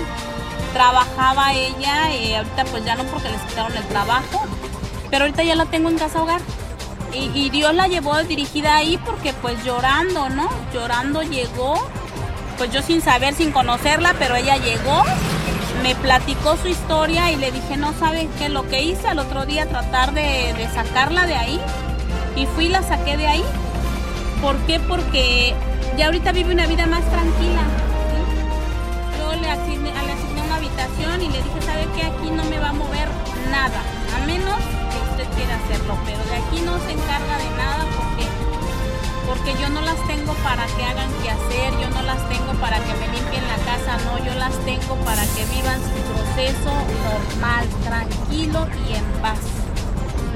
B: Trabajaba ella, y eh, ahorita pues ya no porque les quitaron el trabajo, pero ahorita ya la tengo en casa hogar. Y, Dios la llevó dirigida ahí porque pues llorando, ¿no? Llorando llegó, pues yo sin saber, sin conocerla, pero ella llegó, me platicó su historia y le dije, no sabes qué, lo que hice al otro día, tratar de, sacarla de ahí. Y fui y la saqué de ahí. ¿Por qué? Porque ya ahorita vive una vida más tranquila. Yo le asigné, le asigné una habitación y le dije, ¿sabe qué? Aquí no me va a mover nada, a menos quiere hacerlo, pero de aquí no se encarga de nada porque, porque yo no las tengo para que hagan que hacer, yo no las tengo para que me limpien la casa, no, yo las tengo para que vivan su proceso normal, tranquilo y en paz.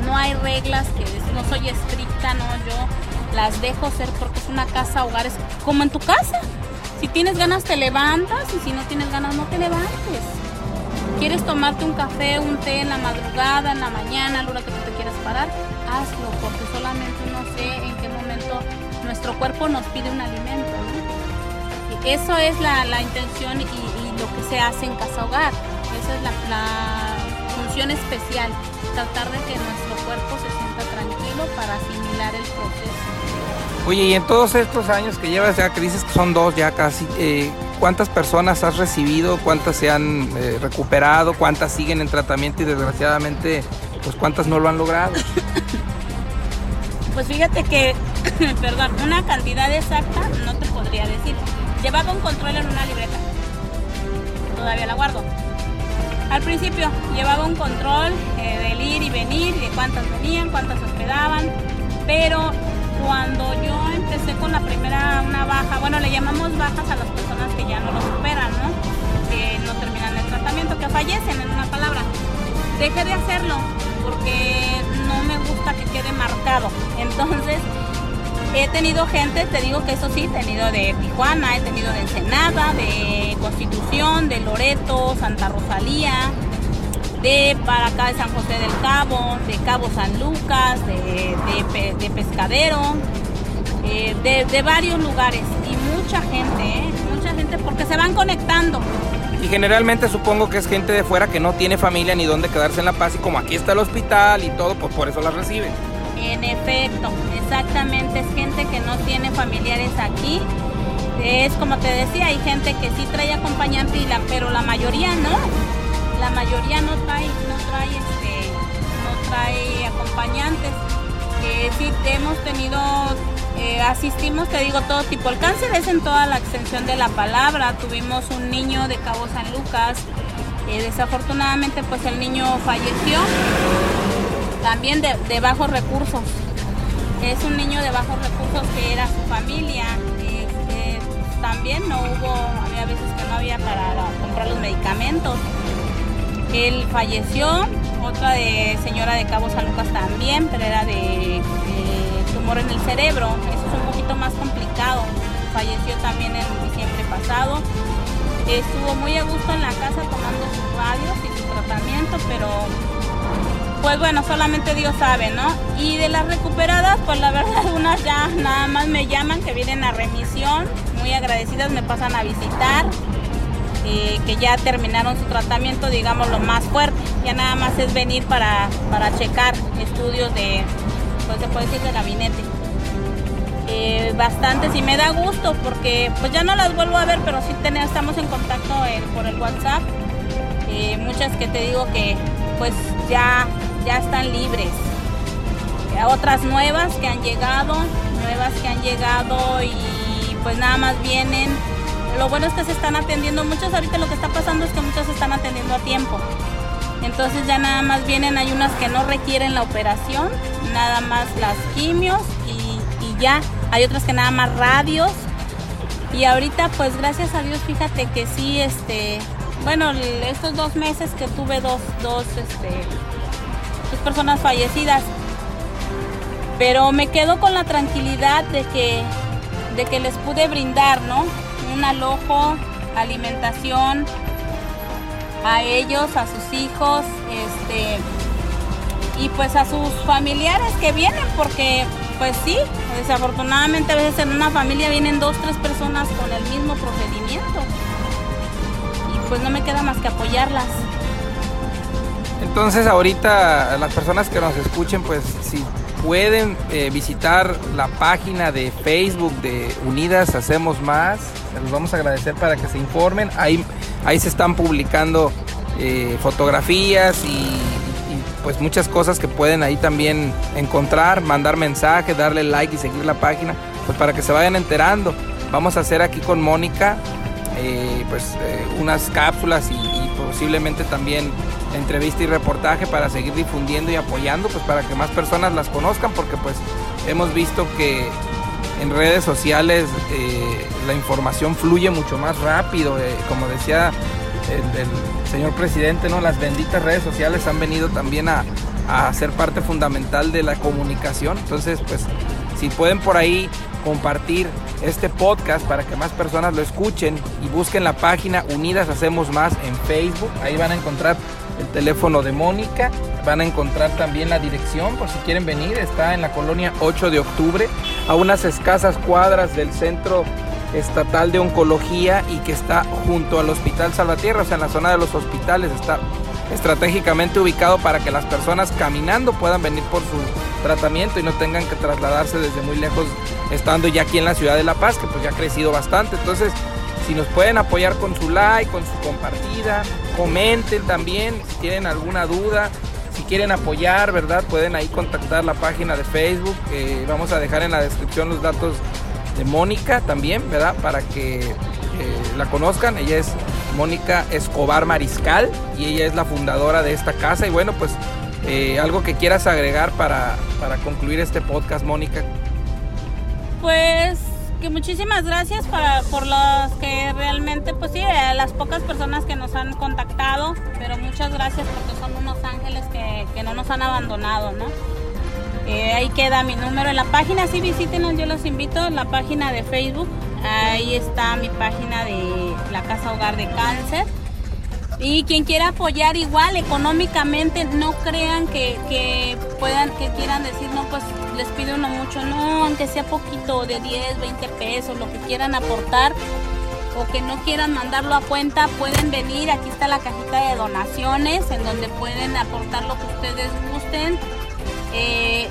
B: No hay reglas que no soy estricta, no, yo las dejo ser porque es una casa hogar, es como en tu casa. Si tienes ganas te levantas y si no tienes ganas no te levantes. ¿Quieres tomarte un café, un té en la madrugada, en la mañana, a la hora que tú te quieras parar? Hazlo, porque solamente no sé en qué momento nuestro cuerpo nos pide un alimento. eso es la, la intención y, lo que se hace en casa hogar. Esa es la, la función especial, tratar de que nuestro cuerpo se sienta tranquilo para asimilar el proceso.
A: Oye, y en todos estos años que llevas, ya que dices que son dos ya casi, eh, ¿cuántas personas has recibido? ¿Cuántas se han eh, recuperado? ¿Cuántas siguen en tratamiento y desgraciadamente, pues cuántas no lo han logrado?
B: Pues fíjate que, perdón, una cantidad exacta no te podría decir. Llevaba un control en una libreta. Todavía la guardo. Al principio llevaba un control eh, del ir y venir, de cuántas venían, cuántas hospedaban, pero cuando yo empecé con la primera, una baja, bueno, le llamamos bajas a las personas que ya no lo superan, ¿no? Que no terminan el tratamiento, que fallecen en una palabra. Dejé de hacerlo porque no me gusta que quede marcado. Entonces, he tenido gente, te digo que eso sí, he tenido de Tijuana, he tenido de Ensenada, de Constitución, de Loreto, Santa Rosalía, de para acá de San José del Cabo, de Cabo San Lucas, de, de, de Pescadero, eh, de, de, varios lugares y mucha gente, ¿eh? mucha gente porque se van conectando.
A: Y generalmente supongo que es gente de fuera que no tiene familia ni dónde quedarse en La Paz y como aquí está el hospital y todo, pues por eso las reciben.
B: En efecto, exactamente, es gente que no tiene familiares aquí. Es como te decía, hay gente que sí trae acompañante, y la, pero la mayoría no la mayoría no trae, no trae, este, acompañantes. Eh, sí hemos tenido, eh, asistimos, te digo, todo tipo. El cáncer es en toda la extensión de la palabra. Tuvimos un niño de Cabo San Lucas. Eh, desafortunadamente, pues el niño falleció. También de, de, bajos recursos. Es un niño de bajos recursos que era su familia. Este, también no hubo, había veces que no había para comprar los medicamentos. Él falleció, otra de señora de Cabo San Lucas también, pero era de, de, tumor en el cerebro. Eso es un poquito más complicado. Falleció también en diciembre pasado. Estuvo muy a gusto en la casa tomando sus radios y su tratamiento, pero pues bueno, solamente Dios sabe, ¿no? Y de las recuperadas, pues la verdad, unas ya nada más me llaman que vienen a remisión, muy agradecidas, me pasan a visitar eh, que ya terminaron su tratamiento, digamos, lo más fuerte. Ya nada más es venir para, para checar estudios de, pues se puede decir, de gabinete. Eh, bastantes y me da gusto porque pues ya no las vuelvo a ver, pero sí tenemos, estamos en contacto en, por el WhatsApp. Eh, muchas que te digo que pues ya, ya están libres. otras nuevas que han llegado, nuevas que han llegado y pues nada más vienen lo bueno es que se están atendiendo muchos, ahorita lo que está pasando es que muchos se están atendiendo a tiempo. Entonces ya nada más vienen, hay unas que no requieren la operación, nada más las quimios y, y ya. Hay otras que nada más radios. Y ahorita pues gracias a Dios fíjate que sí, este, bueno, estos dos meses que tuve dos, dos, este, dos personas fallecidas, Pero me quedo con la tranquilidad de que, de que les pude brindar, ¿no? Alojo, alimentación a ellos, a sus hijos, este, y pues a sus familiares que vienen, porque pues sí, desafortunadamente a veces en una familia vienen dos, tres personas con el mismo procedimiento. Y pues no me queda más que apoyarlas.
A: Entonces ahorita las personas que nos escuchen, pues si pueden eh, visitar la página de Facebook de Unidas Hacemos Más, les vamos a agradecer para que se informen. Ahí, ahí se están publicando eh, fotografías y, pues muchas cosas que pueden ahí también encontrar, mandar mensaje, darle like y seguir la página, pues para que se vayan enterando. Vamos a hacer aquí con Mónica eh, pues unas cápsulas y posiblemente también entrevista y reportaje para seguir difundiendo y apoyando, pues para que más personas las conozcan, porque pues hemos visto que en redes sociales eh, la información fluye mucho más rápido, eh, como decía el, señor presidente, ¿no? Las benditas redes sociales han venido también a, a ser parte fundamental de la comunicación, entonces pues si pueden por ahí compartir este podcast para que más personas lo escuchen y busquen la página Unidas Hacemos Más en Facebook. Ahí van a encontrar el teléfono de Mónica. Van a encontrar también la dirección por si quieren venir. Está en la colonia 8 de octubre, a unas escasas cuadras del Centro Estatal de Oncología y que está junto al Hospital Salvatierra, o sea, en la zona de los hospitales. Está estratégicamente ubicado para que las personas caminando puedan venir por su tratamiento y no tengan que trasladarse desde muy lejos estando ya aquí en la ciudad de La Paz, que pues ya ha crecido bastante. Entonces, si nos pueden apoyar con su like, con su compartida, comenten también si tienen alguna duda, si quieren apoyar, ¿verdad? Pueden ahí contactar la página de Facebook. vamos a dejar en la descripción los datos de Mónica también, ¿verdad? Para que eh, la conozcan. Ella es Mónica Escobar Mariscal y ella es la fundadora de esta casa. Y bueno, pues eh, algo que quieras agregar para, para concluir este podcast, Mónica.
B: Pues que muchísimas gracias para, por los que realmente, pues sí, las pocas personas que nos han contactado, pero muchas gracias porque son unos ángeles que, que no nos han abandonado, ¿no? Eh, ahí queda mi número en la página, sí visítenos, yo los invito, la página de Facebook, ahí está mi página de la Casa Hogar de Cáncer. Y quien quiera apoyar igual económicamente, no crean que, puedan, que quieran decir, no, pues les pido uno mucho, no, aunque sea poquito, de 10, 20 pesos, lo que quieran aportar o que no quieran mandarlo a cuenta, pueden venir, aquí está la cajita de donaciones en donde pueden aportar lo que ustedes gusten. Eh,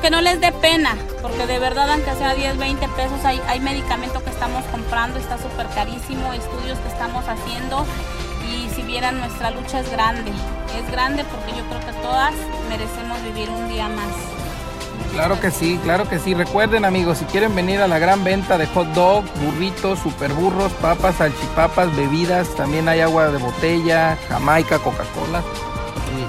B: que no les dé pena, porque de verdad, aunque sea 10, 20 pesos, hay, hay medicamento que estamos comprando, está súper carísimo, estudios que estamos haciendo y si vieran nuestra lucha es grande, es grande porque yo creo que todas merecemos vivir un día más.
A: Claro que sí, claro que sí. Recuerden amigos, si quieren venir a la gran venta de hot dog, burritos, super burros, papas, salchipapas, bebidas, también hay agua de botella, jamaica, Coca-Cola,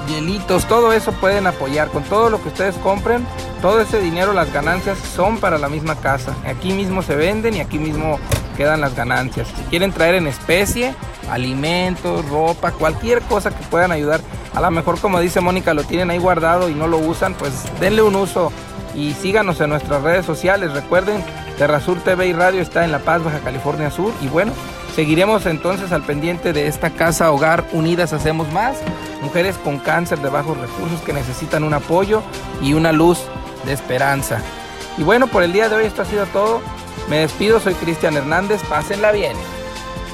A: hielitos, todo eso pueden apoyar. Con todo lo que ustedes compren, todo ese dinero, las ganancias son para la misma casa. Aquí mismo se venden y aquí mismo quedan las ganancias. Si quieren traer en especie, alimentos, ropa, cualquier cosa que puedan ayudar. A lo mejor como dice Mónica, lo tienen ahí guardado y no lo usan, pues denle un uso y síganos en nuestras redes sociales. Recuerden, Terrasur TV y Radio está en La Paz, Baja California Sur. Y bueno, seguiremos entonces al pendiente de esta casa hogar Unidas Hacemos Más. Mujeres con cáncer de bajos recursos que necesitan un apoyo y una luz de esperanza. Y bueno, por el día de hoy esto ha sido todo. Me despido, soy Cristian Hernández. Pásenla bien.